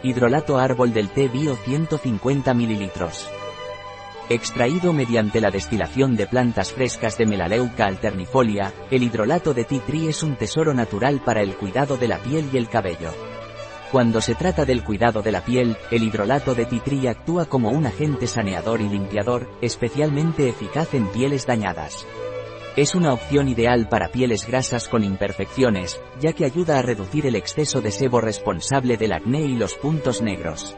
Hidrolato árbol del té bio 150 ml. Extraído mediante la destilación de plantas frescas de Melaleuca alternifolia, el hidrolato de tree es un tesoro natural para el cuidado de la piel y el cabello. Cuando se trata del cuidado de la piel, el hidrolato de tree actúa como un agente saneador y limpiador, especialmente eficaz en pieles dañadas. Es una opción ideal para pieles grasas con imperfecciones, ya que ayuda a reducir el exceso de sebo responsable del acné y los puntos negros.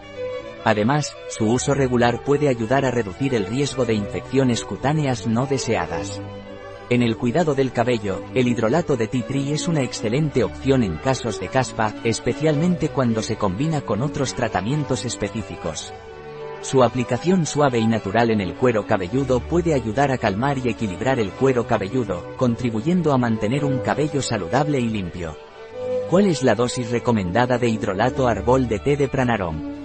Además, su uso regular puede ayudar a reducir el riesgo de infecciones cutáneas no deseadas. En el cuidado del cabello, el hidrolato de tea tree es una excelente opción en casos de caspa, especialmente cuando se combina con otros tratamientos específicos. Su aplicación suave y natural en el cuero cabelludo puede ayudar a calmar y equilibrar el cuero cabelludo, contribuyendo a mantener un cabello saludable y limpio. ¿Cuál es la dosis recomendada de hidrolato árbol de té de Pranarom?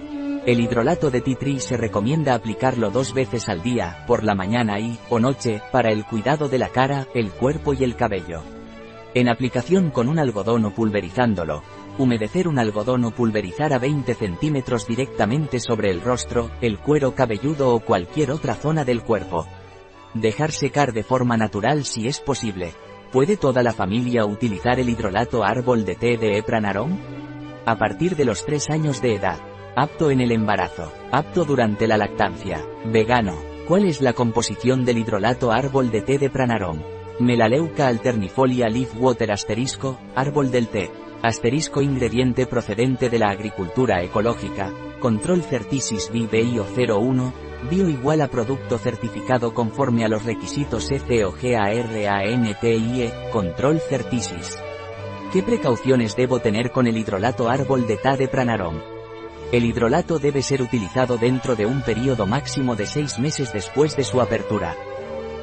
El hidrolato de tree se recomienda aplicarlo dos veces al día, por la mañana y, o noche, para el cuidado de la cara, el cuerpo y el cabello. En aplicación con un algodón o pulverizándolo, humedecer un algodón o pulverizar a 20 centímetros directamente sobre el rostro, el cuero cabelludo o cualquier otra zona del cuerpo. Dejar secar de forma natural si es posible. ¿Puede toda la familia utilizar el hidrolato árbol de té de Epranarom? A partir de los 3 años de edad. Apto en el embarazo. Apto durante la lactancia. Vegano. ¿Cuál es la composición del hidrolato árbol de té de Pranarom? Melaleuca alternifolia leaf water asterisco, árbol del té. Asterisco ingrediente procedente de la agricultura ecológica. Control Certisis BIO 01. Bio igual a producto certificado conforme a los requisitos ECOGARANTIE. Control Certisis. ¿Qué precauciones debo tener con el hidrolato árbol de té de Pranarom? El hidrolato debe ser utilizado dentro de un periodo máximo de seis meses después de su apertura.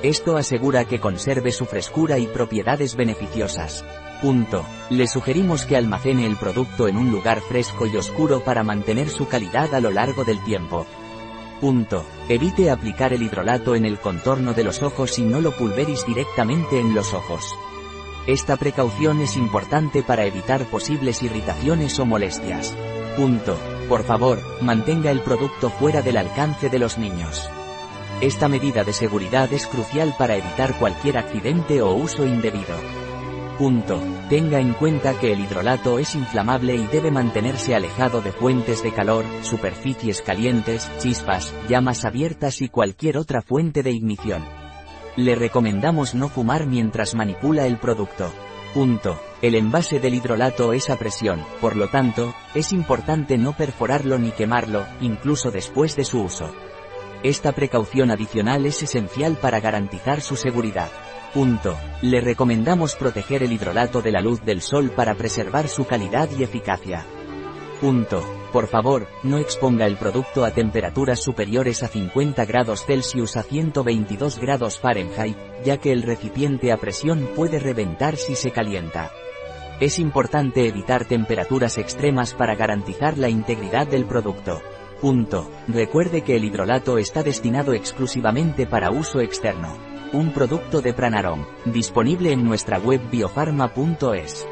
Esto asegura que conserve su frescura y propiedades beneficiosas. Punto. Le sugerimos que almacene el producto en un lugar fresco y oscuro para mantener su calidad a lo largo del tiempo. Punto. Evite aplicar el hidrolato en el contorno de los ojos y no lo pulveris directamente en los ojos. Esta precaución es importante para evitar posibles irritaciones o molestias. Punto. Por favor, mantenga el producto fuera del alcance de los niños. Esta medida de seguridad es crucial para evitar cualquier accidente o uso indebido. Punto. Tenga en cuenta que el hidrolato es inflamable y debe mantenerse alejado de fuentes de calor, superficies calientes, chispas, llamas abiertas y cualquier otra fuente de ignición. Le recomendamos no fumar mientras manipula el producto. Punto. El envase del hidrolato es a presión, por lo tanto, es importante no perforarlo ni quemarlo, incluso después de su uso. Esta precaución adicional es esencial para garantizar su seguridad. Punto. Le recomendamos proteger el hidrolato de la luz del sol para preservar su calidad y eficacia. Punto. Por favor, no exponga el producto a temperaturas superiores a 50 grados Celsius a 122 grados Fahrenheit, ya que el recipiente a presión puede reventar si se calienta. Es importante evitar temperaturas extremas para garantizar la integridad del producto. Punto. Recuerde que el hidrolato está destinado exclusivamente para uso externo. Un producto de Pranarom, disponible en nuestra web biofarma.es.